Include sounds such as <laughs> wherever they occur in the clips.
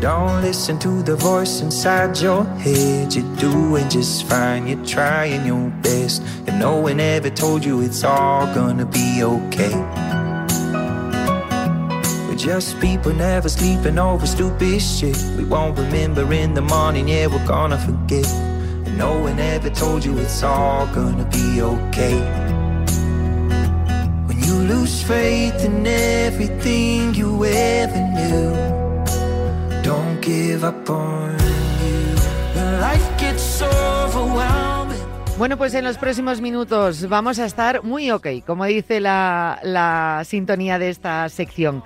Don't listen to the voice inside your head. You're doing just fine, you're trying your best. And no one ever told you it's all gonna be okay. We're just people never sleeping over stupid shit. We won't remember in the morning, yeah, we're gonna forget. And no one ever told you it's all gonna be okay. When you lose faith in everything you ever knew. Bueno, pues en los próximos minutos vamos a estar muy ok, como dice la, la sintonía de esta sección.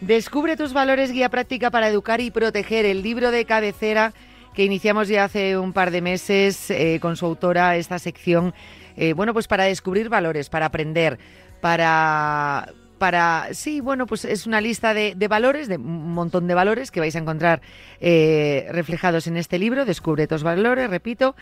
Descubre tus valores, guía práctica para educar y proteger, el libro de cabecera que iniciamos ya hace un par de meses eh, con su autora esta sección, eh, bueno, pues para descubrir valores, para aprender, para para, sí, bueno, pues es una lista de, valores, de un montón de valores que vais a encontrar eh, reflejados en este libro, Descubre tus valores, repito,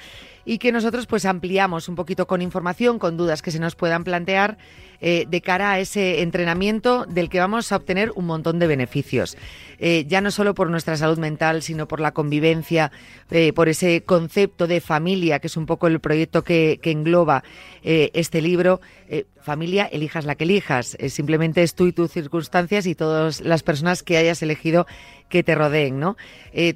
y que nosotros pues ampliamos un poquito con información, con dudas que se nos puedan plantear eh, de cara a ese entrenamiento del que vamos a obtener un montón de beneficios. Eh, ya no solo por nuestra salud mental, sino por la convivencia, por ese concepto de familia, que es un poco el proyecto que, engloba este libro. familia, elijas la que elijas. simplemente tú y tus circunstancias y todas las personas que hayas elegido que te rodeen, ¿no?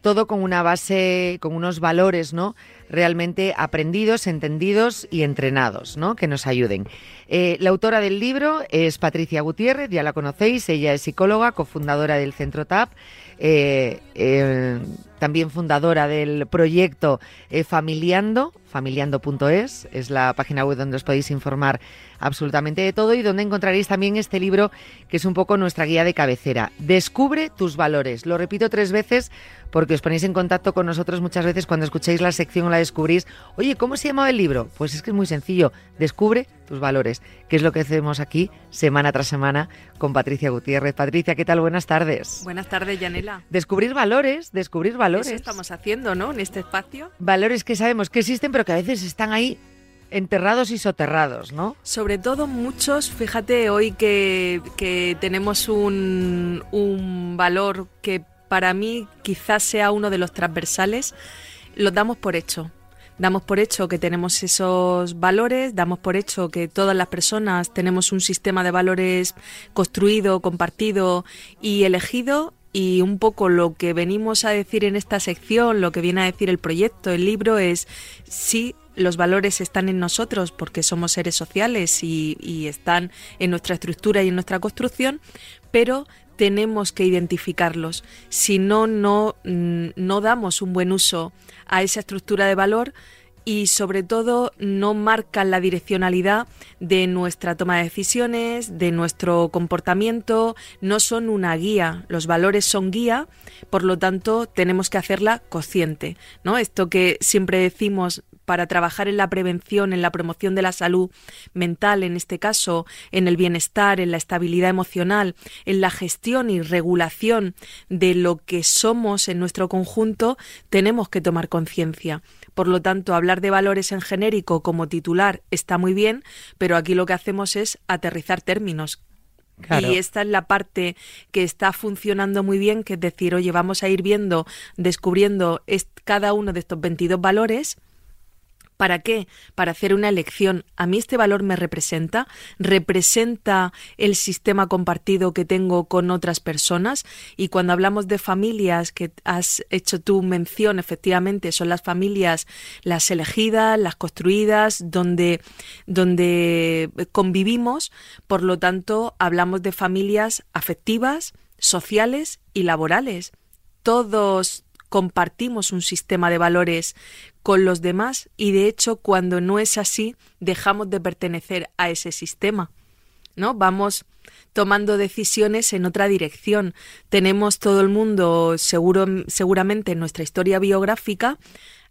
todo con una base, con unos valores, ¿no? realmente aprendidos, entendidos y entrenados, ¿no? que nos ayuden. Eh, la autora del libro es Patricia Gutiérrez, ya la conocéis, ella es psicóloga, cofundadora del Centro TAP, eh, eh, también fundadora del proyecto Familiando, familiando.es, es la página web donde os podéis informar absolutamente de todo y donde encontraréis también este libro que es un poco nuestra guía de cabecera. Descubre tus valores. Lo repito tres veces porque os ponéis en contacto con nosotros muchas veces cuando escucháis la sección o la descubrís. Oye, ¿cómo se llama el libro? Pues es que es muy sencillo. Descubre tus valores, que es lo que hacemos aquí semana tras semana con Patricia Gutiérrez. Patricia, ¿qué tal? Buenas tardes. Buenas tardes, Yanela. Descubrir valores, descubrir valores. Eso estamos haciendo, ¿no? En este espacio. Valores que sabemos que existen, pero que a veces están ahí enterrados y soterrados, ¿no? Sobre todo muchos, fíjate hoy que, que tenemos un, un valor que para mí quizás sea uno de los transversales, lo damos por hecho. Damos por hecho que tenemos esos valores, damos por hecho que todas las personas tenemos un sistema de valores construido, compartido y elegido y un poco lo que venimos a decir en esta sección, lo que viene a decir el proyecto, el libro, es sí, los valores están en nosotros porque somos seres sociales y, y, están en nuestra estructura y en nuestra construcción, pero tenemos que identificarlos. Si no, no, mm, no damos un buen uso a esa estructura de valor y sobre todo no marcan la direccionalidad de nuestra toma de decisiones, de nuestro comportamiento, no son una guía, los valores son guía, por lo tanto tenemos que hacerla consciente, ¿no? Esto que siempre decimos para trabajar en la prevención, en la promoción de la salud mental, en este caso, en el bienestar, en la estabilidad emocional, en la gestión y regulación de lo que somos en nuestro conjunto, tenemos que tomar conciencia. Por lo tanto, hablar de valores en genérico como titular está muy bien, pero aquí lo que hacemos es aterrizar términos, Y esta es la parte que está funcionando muy bien, que es decir, oye, vamos a ir viendo, descubriendo cada uno de estos 22 valores ¿Para qué? Para hacer una elección. ¿A mí este valor me representa? ¿Representa el sistema compartido que tengo con otras personas? Y cuando hablamos de familias que has hecho tu mención, efectivamente, son las familias las elegidas, las construidas, donde, donde convivimos. Por lo tanto, hablamos de familias afectivas, sociales y laborales. Todos compartimos un sistema de valores con los demás y de hecho cuando no es así dejamos de pertenecer a ese sistema. ¿No? Vamos tomando decisiones en otra dirección. Tenemos todo el mundo seguro seguramente en nuestra historia biográfica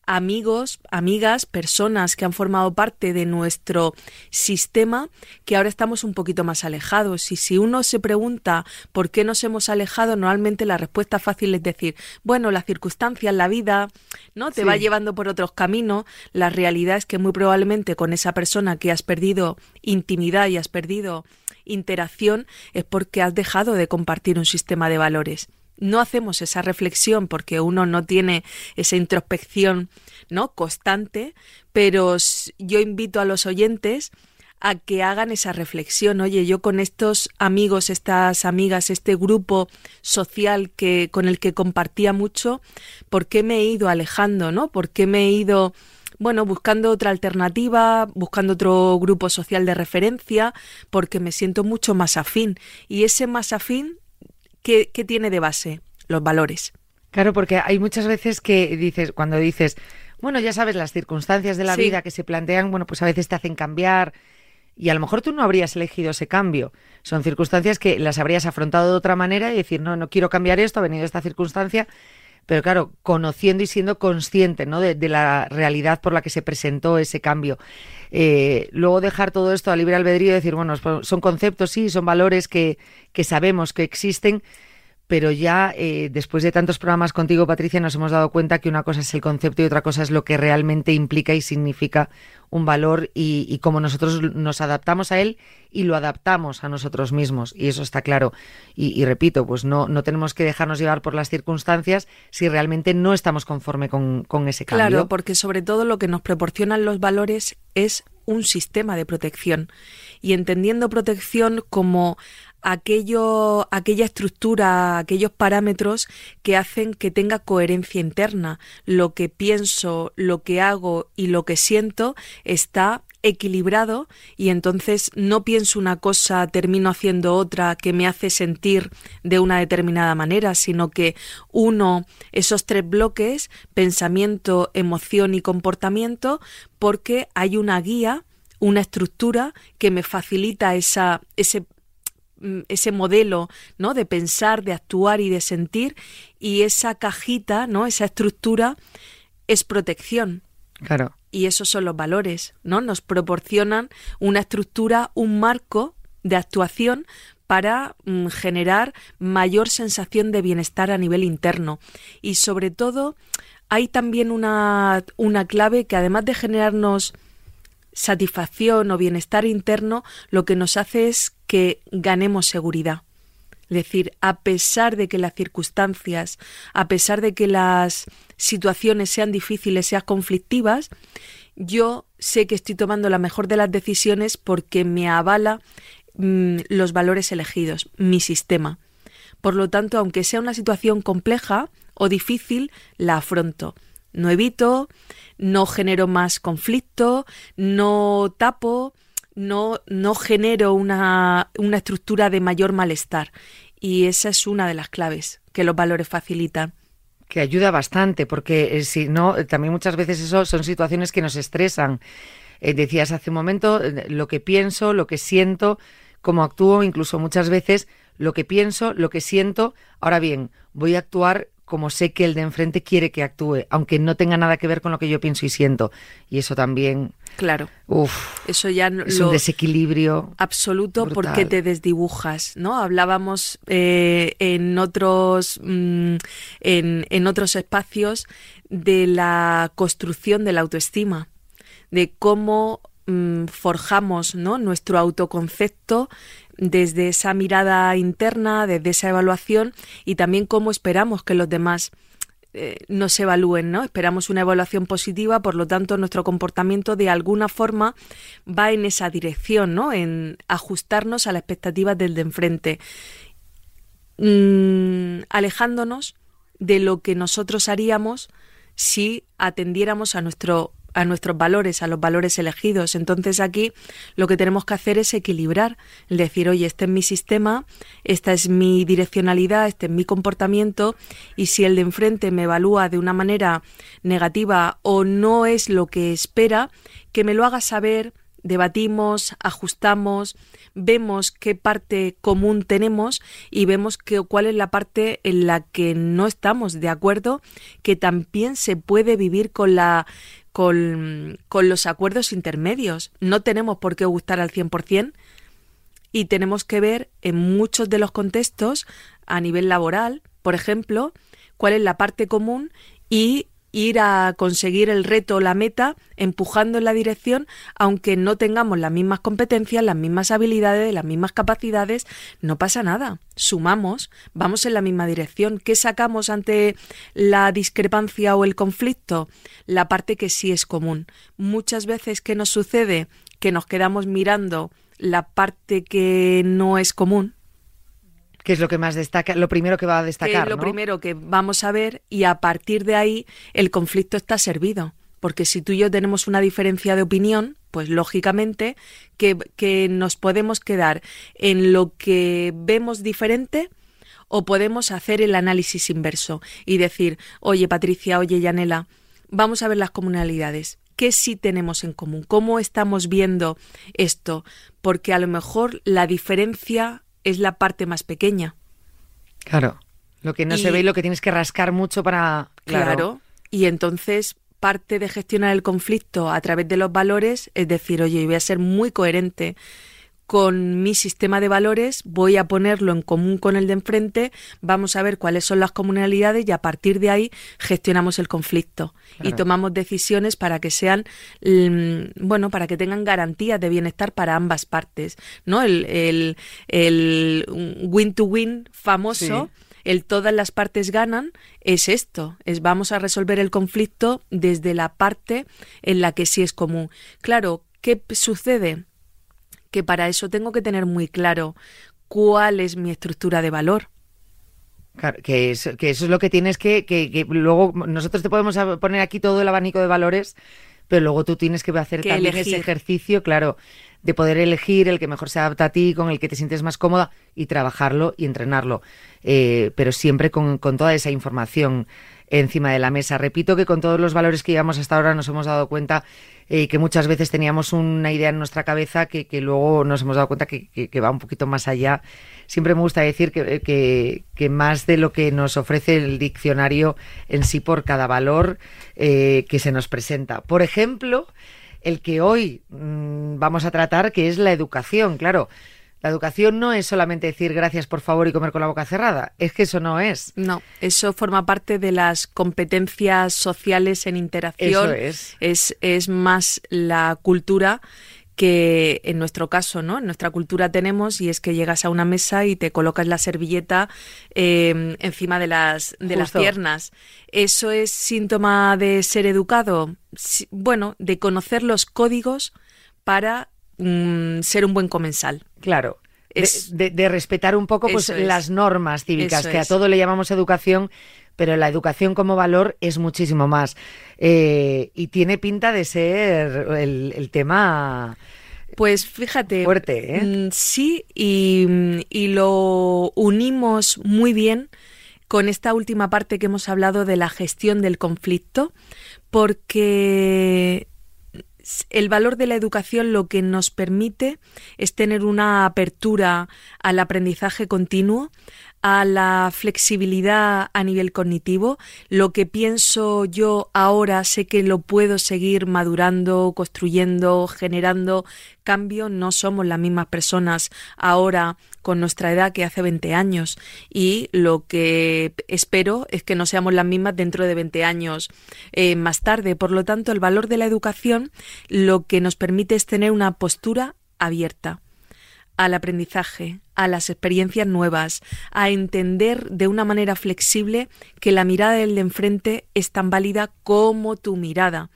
amigos, amigas, personas que han formado parte de nuestro sistema que ahora estamos un poquito más alejados. Y si uno se pregunta por qué nos hemos alejado, normalmente la respuesta fácil es decir, bueno, las circunstancias, la vida, ¿no? Te va llevando por otros caminos. La realidad es que muy probablemente con esa persona que has perdido intimidad y has perdido interacción es porque has dejado de compartir un sistema de valores no hacemos esa reflexión porque uno no tiene esa introspección ¿no? constante, pero yo invito a los oyentes a que hagan esa reflexión. Oye, yo con estos amigos, estas amigas, este grupo social que con el que compartía mucho, ¿por qué me he ido alejando, no? ¿Por qué me he ido bueno, buscando otra alternativa, buscando otro grupo social de referencia, porque me siento mucho más afín. Y ese más afín, ¿qué, qué tiene de base? Los valores. Claro, porque hay muchas veces que dices, cuando dices, bueno, ya sabes, las circunstancias de la vida que se plantean, bueno, pues a veces te hacen cambiar, y a lo mejor tú no habrías elegido ese cambio. Son circunstancias que las habrías afrontado de otra manera y decir, no, no quiero cambiar esto, ha venido esta circunstancia. Pero claro, conociendo y siendo consciente ¿no? de, la realidad por la que se presentó ese cambio. Eh, luego dejar todo esto a libre albedrío y decir, bueno, son conceptos, sí, son valores que, que sabemos que existen, pero ya eh, después de tantos programas contigo, Patricia, nos hemos dado cuenta que una cosa es el concepto y otra cosa es lo que realmente implica y significa un valor y, cómo nosotros nos adaptamos a él y lo adaptamos a nosotros mismos. Y eso está claro. Y, repito, pues no, no tenemos que dejarnos llevar por las circunstancias si realmente no estamos conforme con, con ese cambio. Claro, porque sobre todo lo que nos proporcionan los valores es un sistema de protección. Y entendiendo protección como aquello, aquella estructura, aquellos parámetros que hacen que tenga coherencia interna. Lo que pienso, lo que hago y lo que siento está equilibrado y entonces no pienso una cosa, termino haciendo otra que me hace sentir de una determinada manera, sino que uno esos tres bloques, pensamiento, emoción y comportamiento, porque hay una guía, una estructura que me facilita esa, ese ese modelo, ¿no? de pensar, de actuar y de sentir y esa cajita, ¿no? esa estructura es protección. Claro. Y esos son los valores, ¿no? Nos proporcionan una estructura, un marco de actuación para mm, generar mayor sensación de bienestar a nivel interno. Y sobre todo, hay también una, una clave que además de generarnos satisfacción o bienestar interno, lo que nos hace es que ganemos seguridad. Es decir, a pesar de que las circunstancias, a pesar de que las situaciones sean difíciles, sean conflictivas, yo sé que estoy tomando la mejor de las decisiones porque me avala mm, los valores elegidos, mi sistema. Por lo tanto, aunque sea una situación compleja o difícil, la afronto. No evito, no genero más conflicto, no tapo, no, no genero una, una estructura de mayor malestar. Y esa es una de las claves que los valores facilitan que ayuda bastante, porque eh, si no, eh, también muchas veces eso son situaciones que nos estresan. Eh, decías hace un momento lo que pienso, lo que siento, cómo actúo, incluso muchas veces lo que pienso, lo que siento. Ahora bien, voy a actuar como sé que el de enfrente quiere que actúe, aunque no tenga nada que ver con lo que yo pienso y siento. Y eso también. Claro. Uf, eso ya es un desequilibrio absoluto porque te desdibujas, ¿no? Hablábamos eh, en otros mm, en, en otros espacios de la construcción de la autoestima, de cómo mm, forjamos ¿no? nuestro autoconcepto desde esa mirada interna, desde esa evaluación y también cómo esperamos que los demás eh, nos evalúen, ¿no? Esperamos una evaluación positiva, por lo tanto nuestro comportamiento de alguna forma va en esa dirección, ¿no? En ajustarnos a las expectativas del de enfrente, mm, alejándonos de lo que nosotros haríamos si atendiéramos a nuestro a nuestros valores, a los valores elegidos. Entonces aquí lo que tenemos que hacer es equilibrar, decir, oye, este es mi sistema, esta es mi direccionalidad, este es mi comportamiento, y si el de enfrente me evalúa de una manera negativa o no es lo que espera, que me lo haga saber, debatimos, ajustamos, vemos qué parte común tenemos y vemos que, cuál es la parte en la que no estamos de acuerdo, que también se puede vivir con la con, los acuerdos intermedios. No tenemos por qué gustar al 100% y tenemos que ver en muchos de los contextos, a nivel laboral, por ejemplo, cuál es la parte común y, ir a conseguir el reto o la meta empujando en la dirección, aunque no tengamos las mismas competencias, las mismas habilidades, las mismas capacidades, no pasa nada. Sumamos, vamos en la misma dirección. ¿Qué sacamos ante la discrepancia o el conflicto? La parte que sí es común. Muchas veces, ¿qué nos sucede? Que nos quedamos mirando la parte que no es común, que es lo que más destaca, lo primero que va a destacar. Es lo primero que vamos a ver y a partir de ahí el conflicto está servido. Porque si tú y yo tenemos una diferencia de opinión, pues lógicamente que, que nos podemos quedar en lo que vemos diferente o podemos hacer el análisis inverso y decir, oye Patricia, oye Yanela, vamos a ver las comunalidades. ¿Qué sí tenemos en común? ¿Cómo estamos viendo esto? Porque a lo mejor la diferencia es la parte más pequeña. Claro. Lo que no se ve y lo que tienes que rascar mucho para. Claro. Y entonces parte de gestionar el conflicto a través de los valores es decir, oye, voy a ser muy coherente con mi sistema de valores, voy a ponerlo en común con el de enfrente, vamos a ver cuáles son las comunalidades y a partir de ahí gestionamos el conflicto y tomamos decisiones para que sean, mm, bueno, para que tengan garantías de bienestar para ambas partes, ¿no? El, el, el win to win famoso. el todas las partes ganan es esto, es vamos a resolver el conflicto desde la parte en la que sí es común. Claro, ¿qué sucede? Que para eso tengo que tener muy claro cuál es mi estructura de valor. Claro, que, es, que eso es lo que tienes que, que, luego nosotros te podemos poner aquí todo el abanico de valores, pero luego tú tienes que hacer también ese ejercicio, claro, de poder elegir el que mejor se adapta a ti, con el que te sientes más cómoda y trabajarlo y entrenarlo, eh, pero siempre con, con toda esa información encima de la mesa. Repito que con todos los valores que llevamos hasta ahora nos hemos dado cuenta eh, que muchas veces teníamos una idea en nuestra cabeza que, luego nos hemos dado cuenta que, va un poquito más allá. Siempre me gusta decir que, que, más de lo que nos ofrece el diccionario en sí por cada valor eh, que se nos presenta. Por ejemplo, el que hoy mm, vamos a tratar, que es la educación, claro. La educación no es solamente decir gracias por favor y comer con la boca cerrada, es que eso no es. No, eso forma parte de las competencias sociales en interacción. Eso es. Es, es más la cultura que en nuestro caso, ¿no? En nuestra cultura tenemos y es que llegas a una mesa y te colocas la servilleta em, encima de las de las piernas. ¿Eso es síntoma de ser educado? bueno, de conocer los códigos para Mm, ser un buen comensal. Claro. de, respetar un poco pues, las normas cívicas, que a todo le llamamos educación, pero la educación como valor es muchísimo más. Eh, y tiene pinta de ser el, tema. Pues fíjate. Fuerte, ¿eh? Mm, sí, y, y, lo unimos muy bien con esta última parte que hemos hablado de la gestión del conflicto, porque el valor de la educación lo que nos permite es tener una apertura al aprendizaje continuo, a la flexibilidad a nivel cognitivo. Lo que pienso yo ahora sé que lo puedo seguir madurando, construyendo, generando cambio. No somos las mismas personas ahora con nuestra edad que hace 20 años y lo que espero es que no seamos las mismas dentro de 20 años eh, más tarde. Por lo tanto, el valor de la educación lo que nos permite es tener una postura abierta al aprendizaje, a las experiencias nuevas, a entender de una manera flexible que la mirada del de enfrente es tan válida como tu mirada.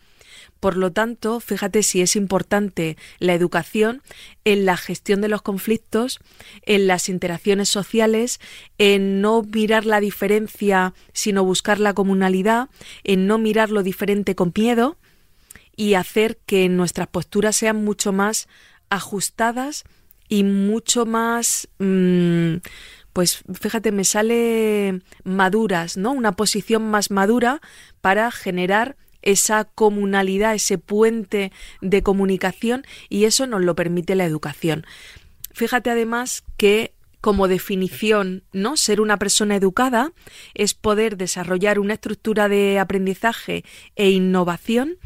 Por lo tanto, fíjate si es importante la educación en la gestión de los conflictos, en las interacciones sociales, en no mirar la diferencia, sino buscar la comunalidad, en no mirar lo diferente con miedo y hacer que nuestras posturas sean mucho más ajustadas y mucho más, mm, pues fíjate, me sale maduras, ¿no? Una posición más madura para generar esa comunalidad, ese puente de comunicación y eso nos lo permite la educación. Fíjate además que como definición, ¿no? Ser una persona educada es poder desarrollar una estructura de aprendizaje e innovación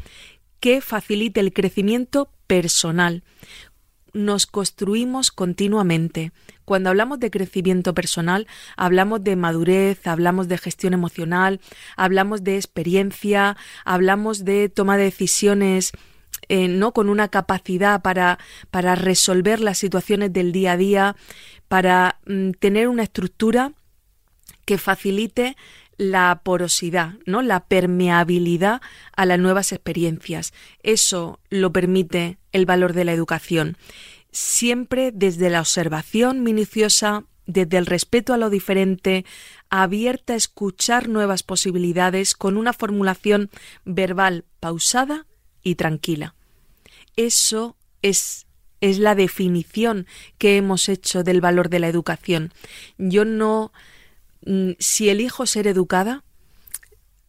que facilite el crecimiento personal nos construimos continuamente. Cuando hablamos de crecimiento personal, hablamos de madurez, hablamos de gestión emocional, hablamos de experiencia, hablamos de toma de decisiones eh, no con una capacidad para, para resolver las situaciones del día a día, para mm, tener una estructura que facilite la porosidad, ¿no? La permeabilidad a las nuevas experiencias. Eso lo permite el valor de la educación. Siempre desde la observación minuciosa, desde el respeto a lo diferente, abierta a escuchar nuevas posibilidades con una formulación verbal pausada y tranquila. Eso es es la definición que hemos hecho del valor de la educación. Yo no si elijo ser educada,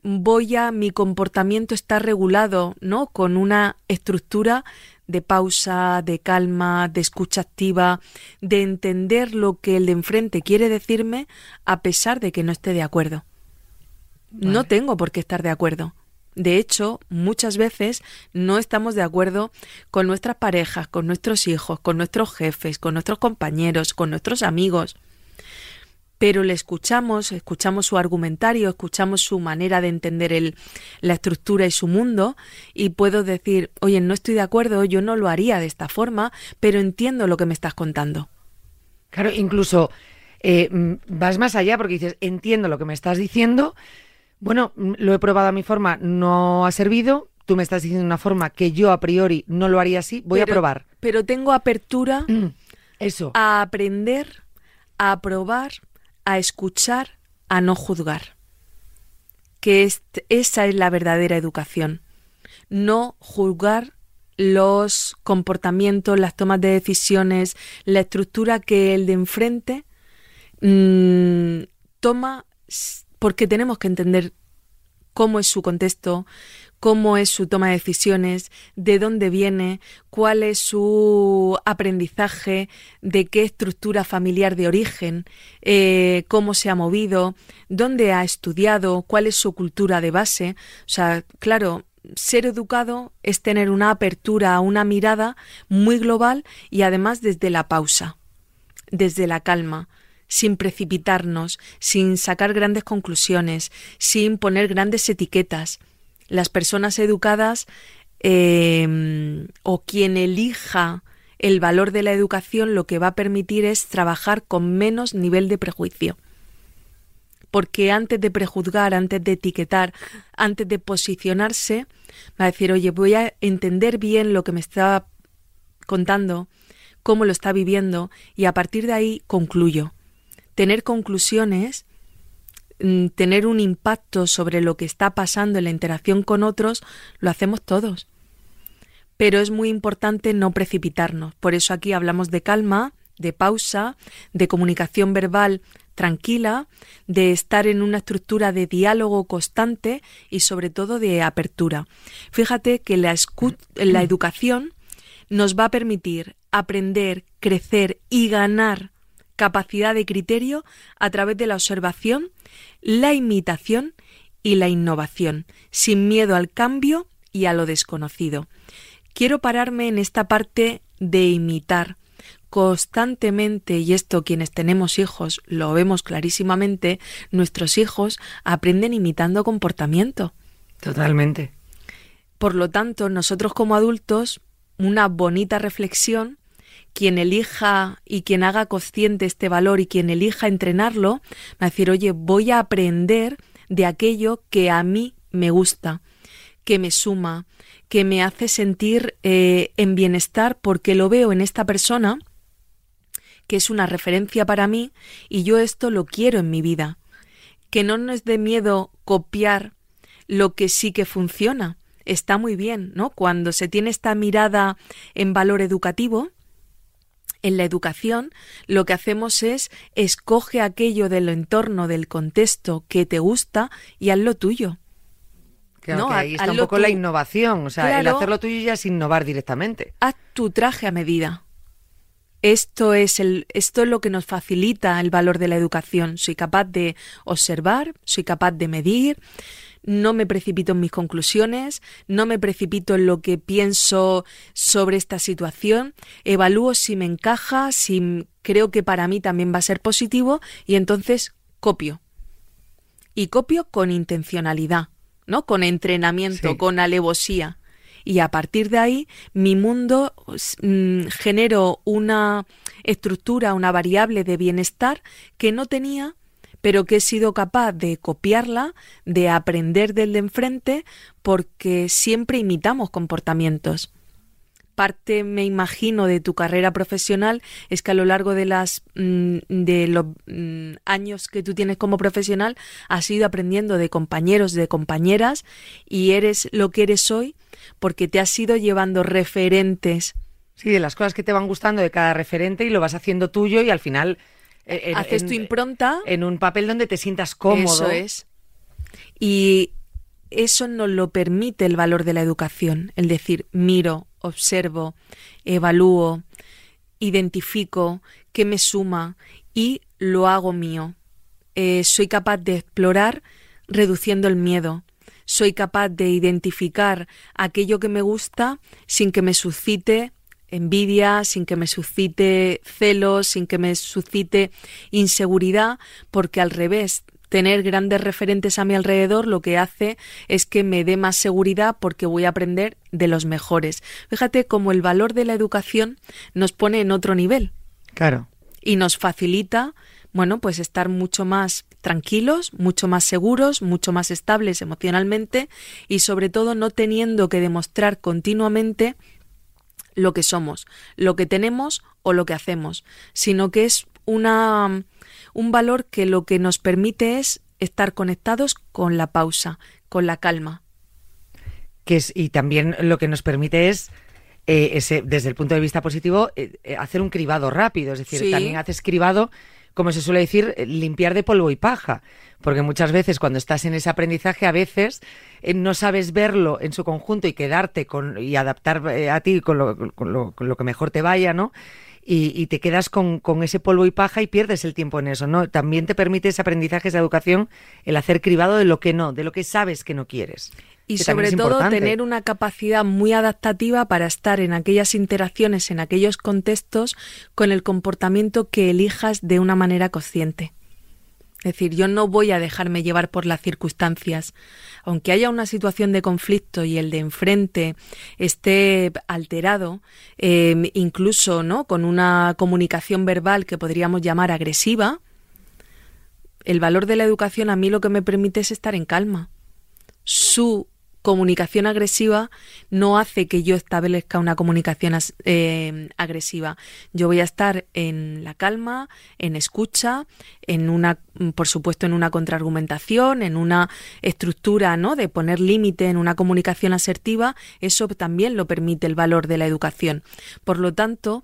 voy a mi comportamiento está regulado, ¿no? Con una estructura de pausa, de calma, de escucha activa, de entender lo que el de enfrente quiere decirme a pesar de que no esté de acuerdo. No tengo por qué estar de acuerdo. De hecho, muchas veces no estamos de acuerdo con nuestras parejas, con nuestros hijos, con nuestros jefes, con nuestros compañeros, con nuestros amigos pero le escuchamos, escuchamos su argumentario, escuchamos su manera de entender el, la estructura y su mundo, y puedo decir, oye, no estoy de acuerdo, yo no lo haría de esta forma, pero entiendo lo que me estás contando. Claro, incluso eh, mm, vas más allá porque dices, entiendo lo que me estás diciendo, bueno, mm, lo he probado a mi forma, no ha servido, tú me estás diciendo una forma que yo a priori no lo haría así, voy a probar. Pero tengo apertura mm, Eso. a aprender, a probar a escuchar, a no juzgar. Que esa es la verdadera educación. No juzgar los comportamientos, las tomas de decisiones, la estructura que el de enfrente mm, toma porque tenemos que entender cómo es su contexto, cómo es su toma de decisiones, de dónde viene, cuál es su aprendizaje, de qué estructura familiar de origen, eh, cómo se ha movido, dónde ha estudiado, cuál es su cultura de base. O sea, claro, ser educado es tener una apertura, una mirada muy global y además desde la pausa, desde la calma sin precipitarnos, sin sacar grandes conclusiones, sin poner grandes etiquetas, las personas educadas em, o quien elija el valor de la educación lo que va a permitir es trabajar con menos nivel de prejuicio. Porque antes de prejuzgar, antes de etiquetar, antes de posicionarse, va a decir, oye, voy a entender bien lo que me está contando, cómo lo está viviendo, y a partir de ahí concluyo. Tener conclusiones tener un impacto sobre lo que está pasando en la interacción con otros, lo hacemos todos. Pero es muy importante no precipitarnos. Por eso aquí hablamos de calma, de pausa, de comunicación verbal tranquila, de estar en una estructura de diálogo constante y sobre todo de apertura. Fíjate que la, la educación nos va a permitir aprender, crecer y ganar capacidad de criterio a través de la observación la imitación y la innovación, sin miedo al cambio y a lo desconocido. Quiero pararme en esta parte de imitar constantemente, y esto quienes tenemos hijos lo vemos clarísimamente, nuestros hijos aprenden imitando comportamiento. Totalmente. Por lo tanto, nosotros como adultos, una bonita reflexión quien elija y quien haga consciente este valor y quien elija entrenarlo, va a decir, oye, voy a aprender de aquello que a mí me gusta, que me suma, que me hace sentir eh, en bienestar porque lo veo en esta persona, que es una referencia para mí y yo esto lo quiero en mi vida. Que no nos dé miedo copiar lo que sí que funciona. Está muy bien, ¿no? Cuando se tiene esta mirada en valor educativo, en la educación lo que hacemos es escoge aquello del entorno, del contexto que te gusta y haz lo tuyo. no, ahí está un poco la innovación, o sea, el hacerlo tuyo ya es innovar directamente. Haz tu traje a medida. Esto es, el, esto es lo que nos facilita el valor de la educación. Soy capaz de observar, soy capaz de medir, no me precipito en mis conclusiones, no me precipito en lo que pienso sobre esta situación, evalúo si me encaja, si creo que para mí también va a ser positivo y entonces copio. Y copio con intencionalidad, ¿no? Con entrenamiento, con alevosía. Y a partir de ahí, mi mundo mm, genero una estructura, una variable de bienestar que no tenía pero que he sido capaz de copiarla, de aprender del de enfrente, porque siempre imitamos comportamientos. Parte, me imagino, de tu carrera profesional es que a lo largo de las mm, los mm, años que tú tienes como profesional has ido aprendiendo de compañeros, de compañeras y eres lo que eres hoy porque te has ido llevando referentes. Sí, de las cosas que te van gustando de cada referente y lo vas haciendo tuyo y al final Haces tu impronta. En un papel donde te sientas cómodo. Eso es. Y eso nos lo permite el valor de la educación, el decir, miro, observo, evalúo, identifico qué me suma y lo hago mío. Eh, soy capaz de explorar reduciendo el miedo. Soy capaz de identificar aquello que me gusta sin que me suscite envidia, sin que me suscite celos, sin que me suscite inseguridad, porque al revés, tener grandes referentes a mi alrededor lo que hace es que me dé más seguridad porque voy a aprender de los mejores. Fíjate cómo el valor de la educación nos pone en otro nivel. Claro. Y nos facilita, bueno, pues estar mucho más tranquilos, mucho más seguros, mucho más estables emocionalmente y sobre todo no teniendo que demostrar continuamente lo que somos, lo que tenemos o lo que hacemos, sino que es una, un valor que lo que nos permite es estar conectados con la pausa, con la calma. Que es, y también lo que nos permite es eh, ese, desde el punto de vista positivo, eh, eh, hacer un cribado rápido. Es decir, también haces cribado, como se suele decir, limpiar de polvo y paja porque muchas veces cuando estás en ese aprendizaje a veces eh, no sabes verlo en su conjunto y quedarte con y adaptar eh, a ti con lo, con lo, que mejor te vaya, ¿no? Y, te quedas con, con, ese polvo y paja y pierdes el tiempo en eso, ¿no? También te permite ese aprendizaje, esa educación, el hacer cribado de lo que no, de lo que sabes que no quieres. Y sobre todo tener una capacidad muy adaptativa para estar en aquellas interacciones, en aquellos contextos, con el comportamiento que elijas de una manera consciente. Es decir, yo no voy a dejarme llevar por las circunstancias. Aunque haya una situación de conflicto y el de enfrente esté alterado, em, incluso ¿no? con una comunicación verbal que podríamos llamar agresiva, el valor de la educación a mí lo que me permite es estar en calma. Su comunicación agresiva no hace que yo establezca una comunicación eh, agresiva. Yo voy a estar en la calma, en escucha, en una, por supuesto, en una contraargumentación, en una estructura, ¿no? De poner límite en una comunicación asertiva. Eso también lo permite el valor de la educación. Por lo tanto,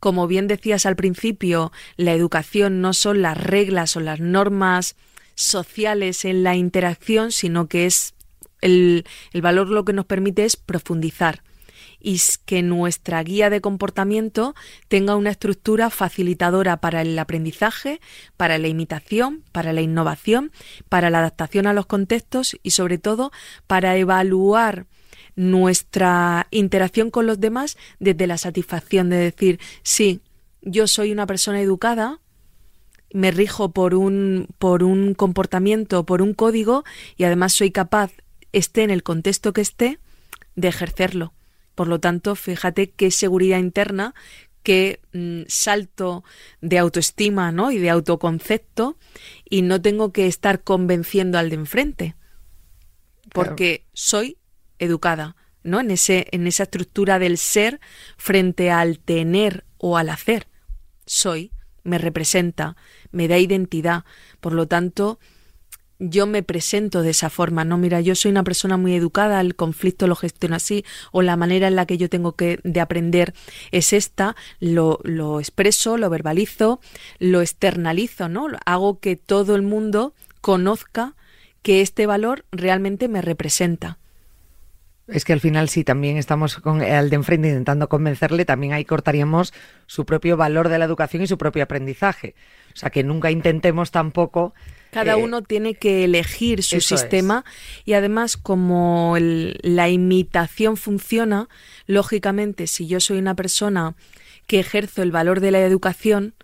como bien decías al principio, la educación no son las reglas o las normas sociales en la interacción, sino que es el, valor lo que nos permite es profundizar y que nuestra guía de comportamiento tenga una estructura facilitadora para el aprendizaje, para la imitación, para la innovación, para la adaptación a los contextos y sobre todo para evaluar nuestra interacción con los demás desde la satisfacción de decir, sí, yo soy una persona educada, me rijo por un, por un comportamiento, por un código y además soy capaz esté en el contexto que esté, de ejercerlo. Por lo tanto, fíjate qué seguridad interna, qué mm, salto de autoestima ¿no? y de autoconcepto, y no tengo que estar convenciendo al de enfrente, porque soy educada, ¿no? En, ese, en esa estructura del ser frente al tener o al hacer. Soy, me representa, me da identidad. Por lo tanto, yo me presento de esa forma, no, mira, yo soy una persona muy educada, el conflicto lo gestiono así, o la manera en la que yo tengo que de aprender es esta, lo, expreso, lo verbalizo, lo externalizo, ¿no? Hago que todo el mundo conozca que este valor realmente me representa. Es que al final, si también estamos con el de enfrente intentando convencerle, también ahí cortaríamos su propio valor de la educación y su propio aprendizaje. O sea, que nunca intentemos tampoco. Cada eh, uno tiene que elegir su sistema y además como el- la imitación funciona, lógicamente si yo soy una persona que ejerzo el valor de la educación,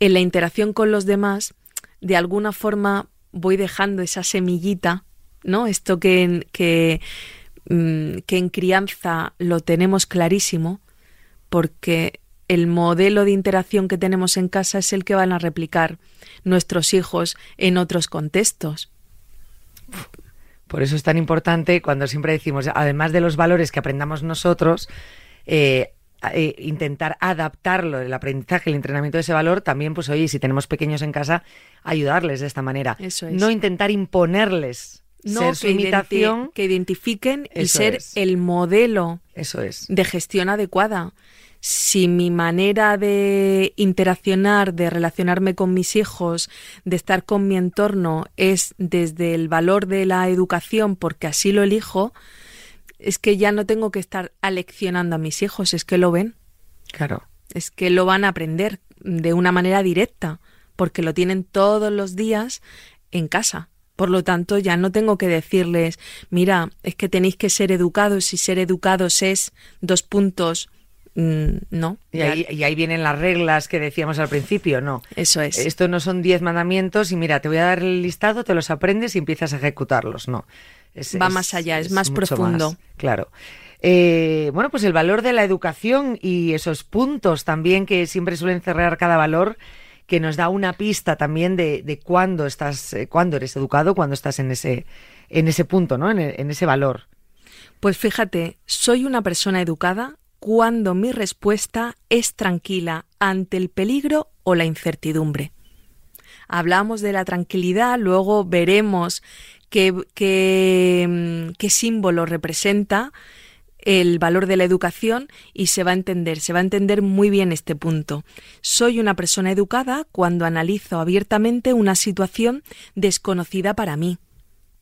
en la interacción con los demás, de alguna forma voy dejando esa semillita, ¿no? Esto que, en- que, mm, que en crianza lo tenemos clarísimo, porque el modelo de interacción que tenemos en casa es el que van a replicar nuestros hijos en otros contextos. Por eso es tan importante cuando siempre decimos, además de los valores que aprendamos nosotros, eh, eh, intentar adaptarlo, el aprendizaje, el entrenamiento de ese valor, también, pues oye, si tenemos pequeños en casa, ayudarles de esta manera. Eso es. No intentar imponerles No, ser su que, identi- imitación. que identifiquen y ser es. el modelo Eso es. de gestión adecuada. Si mi manera de interaccionar, de relacionarme con mis hijos, de estar con mi entorno es desde el valor de la educación, porque así lo elijo, es que ya no tengo que estar aleccionando a mis hijos, es que lo ven, Claro. es que lo van a aprender de una manera directa, porque lo tienen todos los días en casa. Por lo tanto, ya no tengo que decirles, mira, es que tenéis que ser educados y ser educados es dos puntos. Mm, no, Y ahí, y ahí vienen las reglas que decíamos al principio, ¿no? eso es. Esto no son diez mandamientos y mira, te voy a dar el listado, te los aprendes y empiezas a ejecutarlos, no. Es- Va es- más allá, es más profundo. más, claro. Eh, bueno, pues el valor de la educación y esos puntos también que siempre suelen cerrar cada valor, que nos da una pista también de, de cuándo estás, eh, cuándo eres educado, cuándo estás en ese, en ese punto, ¿no? En, en ese valor. Pues fíjate, soy una persona educada cuando mi respuesta es tranquila ante el peligro o la incertidumbre. Hablamos de la tranquilidad, luego veremos mm, qué símbolo representa el valor de la educación y se va a entender, se va a entender muy bien este punto. Soy una persona educada cuando analizo abiertamente una situación desconocida para mí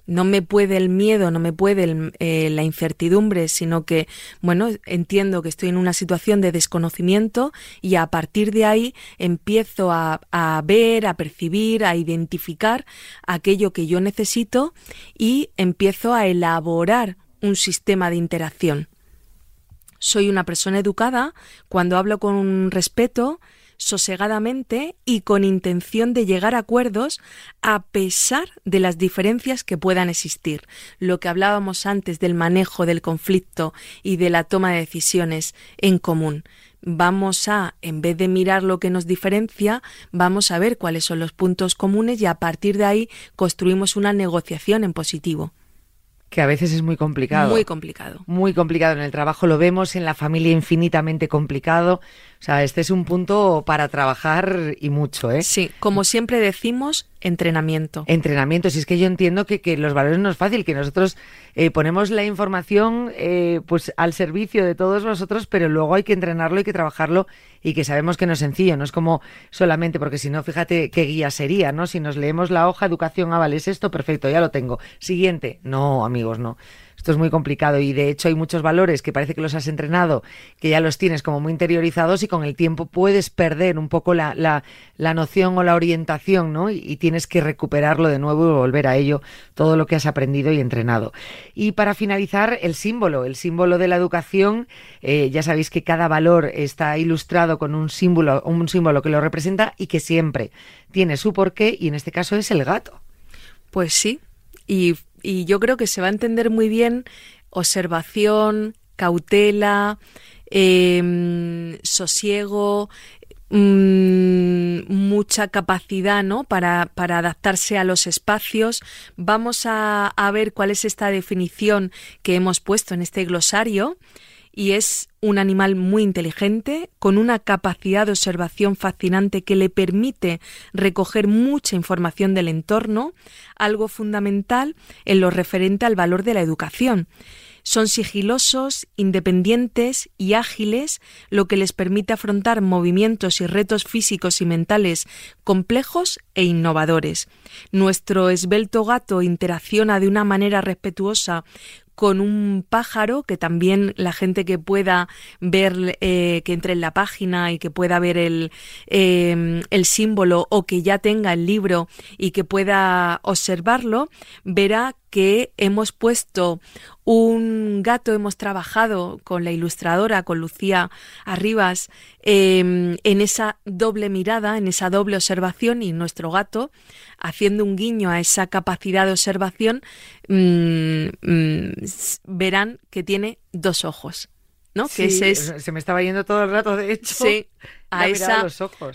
no me puede el miedo, no me puede el- eh, la incertidumbre, sino que, bueno, entiendo que estoy en una situación de desconocimiento y a partir de ahí empiezo a, a ver, a percibir, a identificar aquello que yo necesito y empiezo a elaborar un sistema de interacción. Soy una persona educada cuando hablo con respeto, sosegadamente y con intención de llegar a acuerdos a pesar de las diferencias que puedan existir. Lo que hablábamos antes del manejo del conflicto y de la toma de decisiones en común. Vamos a, en vez de mirar lo que nos diferencia, vamos a ver cuáles son los puntos comunes y a partir de ahí construimos una negociación en positivo. Que a veces es muy complicado. Muy complicado. muy complicado en el trabajo, lo vemos en la familia infinitamente complicado. O sea, este es un punto para trabajar y mucho, ¿eh? Sí, como siempre decimos, entrenamiento. Entrenamiento, si es que yo entiendo que, que los valores no es fácil, que nosotros eh, ponemos la información eh, pues al servicio de todos vosotros, pero luego hay que entrenarlo, hay que trabajarlo y que sabemos que no es sencillo, no es como solamente, porque si no, fíjate qué guía sería, ¿no? Si nos leemos la hoja, educación, ah, vale, es esto, perfecto, ya lo tengo. Siguiente, no, amigos, no. Esto es muy complicado y de hecho hay muchos valores que parece que los has entrenado, que ya los tienes como muy interiorizados y con el tiempo puedes perder un poco la, la, la noción o la orientación, ¿no? Y, tienes que recuperarlo de nuevo y volver a ello todo lo que has aprendido y entrenado. Y para finalizar, el símbolo, el símbolo de la educación, eh, ya sabéis que cada valor está ilustrado con un símbolo, un símbolo que lo representa y que siempre tiene su porqué y en este caso es el gato. Pues sí, y, y yo creo que se va a entender muy bien observación, cautela, eh, sosiego, mm, mucha capacidad ¿no? para, adaptarse a los espacios. Vamos a, a ver cuál es esta definición que hemos puesto en este glosario y es un animal muy inteligente, con una capacidad de observación fascinante que le permite recoger mucha información del entorno, algo fundamental en lo referente al valor de la educación. Son sigilosos, independientes y ágiles, lo que les permite afrontar movimientos y retos físicos y mentales complejos e innovadores. Nuestro esbelto gato interacciona de una manera respetuosa con un pájaro que también la gente que pueda ver, eh, que entre en la página y que pueda ver el, em, el símbolo o que ya tenga el libro y que pueda observarlo, verá que hemos puesto un gato, hemos trabajado con la ilustradora, con Lucía Arribas, em, en esa doble mirada, en esa doble observación y nuestro gato, haciendo un guiño a esa capacidad de observación, mm, mm, verán que tiene dos ojos. ¿no? que ese es... se me estaba yendo todo el rato, de hecho. Sí, a esa,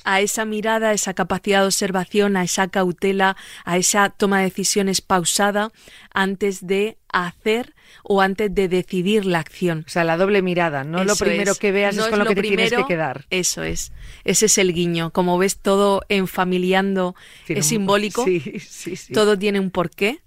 a esa mirada, a esa capacidad de observación, a esa cautela, a esa toma de decisiones pausada antes de hacer o antes de decidir la acción. O sea, la doble mirada, no lo primero que veas es con lo, que te tienes que quedar. Eso es, ese es el guiño. Como ves, todo en familiando es simbólico, <laughs> sí, sí, sí. todo tiene un porqué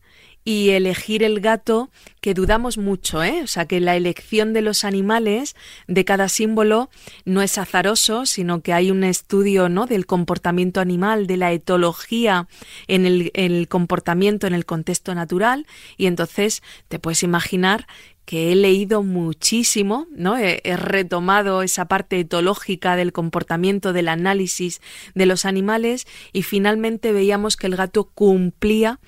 y elegir el gato, que dudamos mucho, ¿eh? O sea, que la elección de los animales de cada símbolo no es azaroso, sino que hay un estudio, ¿no? Del comportamiento animal, de la etología en el, comportamiento en el contexto natural, y entonces te puedes imaginar que he leído muchísimo, ¿no? He, retomado esa parte etológica del comportamiento, del análisis de los animales y finalmente veíamos que el gato cumplía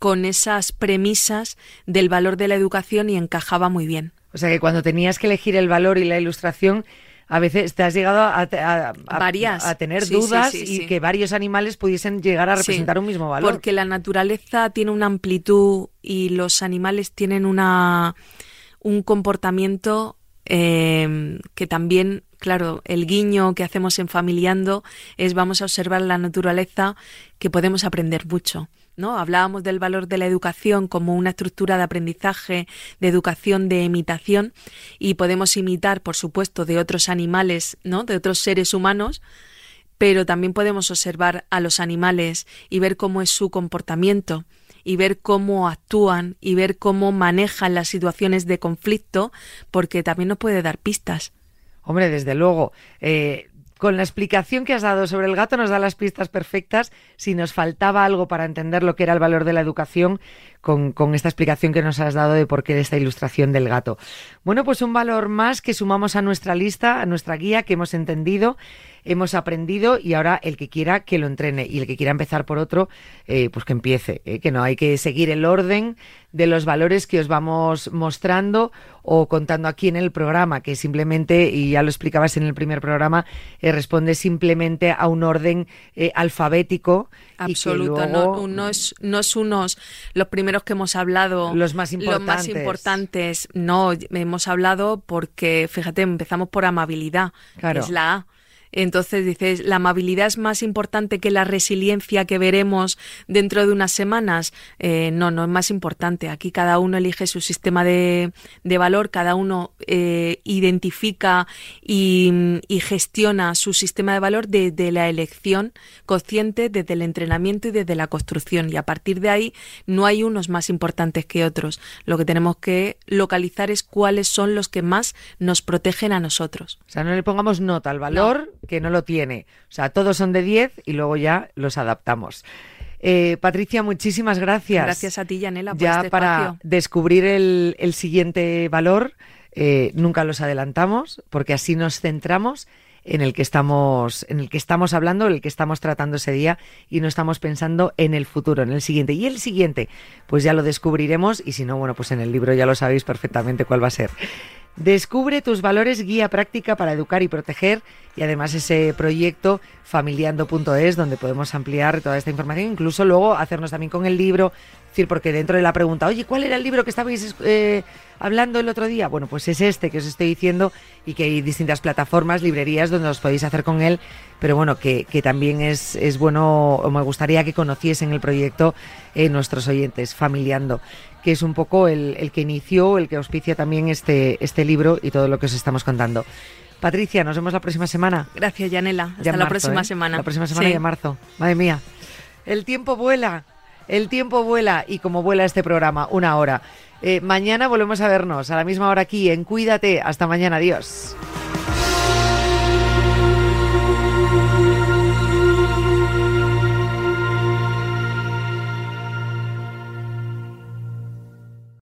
con esas premisas del valor de la educación y encajaba muy bien. O sea que cuando tenías que elegir el valor y la ilustración, a veces te has llegado a, a, tener dudas y que varios animales pudiesen llegar a representar un mismo valor. Porque la naturaleza tiene una amplitud y los animales tienen una un comportamiento eh, que también claro, el guiño que hacemos en Familiando es vamos a observar la naturaleza que podemos aprender mucho. Hablábamos del valor de la educación como una estructura de aprendizaje, de educación, de imitación, y podemos imitar, por supuesto, de otros animales, ¿no? De otros seres humanos, pero también podemos observar a los animales y ver cómo es su comportamiento y ver cómo actúan y ver cómo manejan las situaciones de conflicto, porque también nos puede dar pistas. Hombre, desde luego. Eh, con la explicación que has dado sobre el gato nos da las pistas perfectas. Si nos faltaba algo para entender lo que era el valor de la educación, con, con, esta explicación que nos has dado de por qué esta ilustración del gato. Bueno, pues un valor más que sumamos a nuestra lista, a nuestra guía, que hemos entendido hemos aprendido y ahora el que quiera que lo entrene y el que quiera empezar por otro, eh, pues que empiece, eh, que no hay que seguir el orden de los valores que os vamos mostrando o contando aquí en el programa, que simplemente, y ya lo explicabas en el primer programa, eh, responde simplemente a un orden alfabético. Absoluto, no, no, es, no es unos, los primeros que hemos hablado, los más importantes. Los más importantes, no, hemos hablado porque, fíjate, empezamos por amabilidad, es la A. Entonces dices, ¿la amabilidad es más importante que la resiliencia que veremos dentro de unas semanas? Eh, no, no es más importante. Aquí cada uno elige su sistema de, de valor, cada uno eh, identifica y, y, gestiona su sistema de valor desde la elección consciente, desde el entrenamiento y desde la construcción. Y a partir de ahí no hay unos más importantes que otros. Lo que tenemos que localizar es cuáles son los que más nos protegen a nosotros. O sea, no le pongamos nota al valor que no lo tiene. O sea, todos son de 10 y luego ya los adaptamos. Eh, Patricia, muchísimas gracias. Gracias a ti, Yanela, por ya este para descubrir el, siguiente valor, eh, nunca los adelantamos, porque así nos centramos en el que estamos, en el que estamos hablando, en el que estamos tratando ese día y no estamos pensando en el futuro, en el siguiente. Y el siguiente, pues ya lo descubriremos y si no, bueno, pues en el libro ya lo sabéis perfectamente cuál va a ser. Descubre tus valores, guía práctica para educar y proteger y además ese proyecto familiando.es donde podemos ampliar toda esta información, incluso luego hacernos también con el libro, decir, porque dentro de la pregunta, oye, ¿cuál era el libro que estabais eh, hablando el otro día? Bueno, pues es este que os estoy diciendo y que hay distintas plataformas, librerías donde os podéis hacer con él, pero bueno, que, también es, es bueno, o me gustaría que conociesen el proyecto eh, nuestros oyentes, familiando que es un poco el, el, que inició, el que auspicia también este, este libro y todo lo que os estamos contando. Patricia, nos vemos la próxima semana. Gracias, Yanela. Hasta la próxima ¿eh? semana. La próxima semana de marzo. Madre mía. El tiempo vuela. El tiempo vuela y como vuela este programa, una hora. Eh, mañana volvemos a vernos a la misma hora aquí en Cuídate. Hasta mañana. Adiós.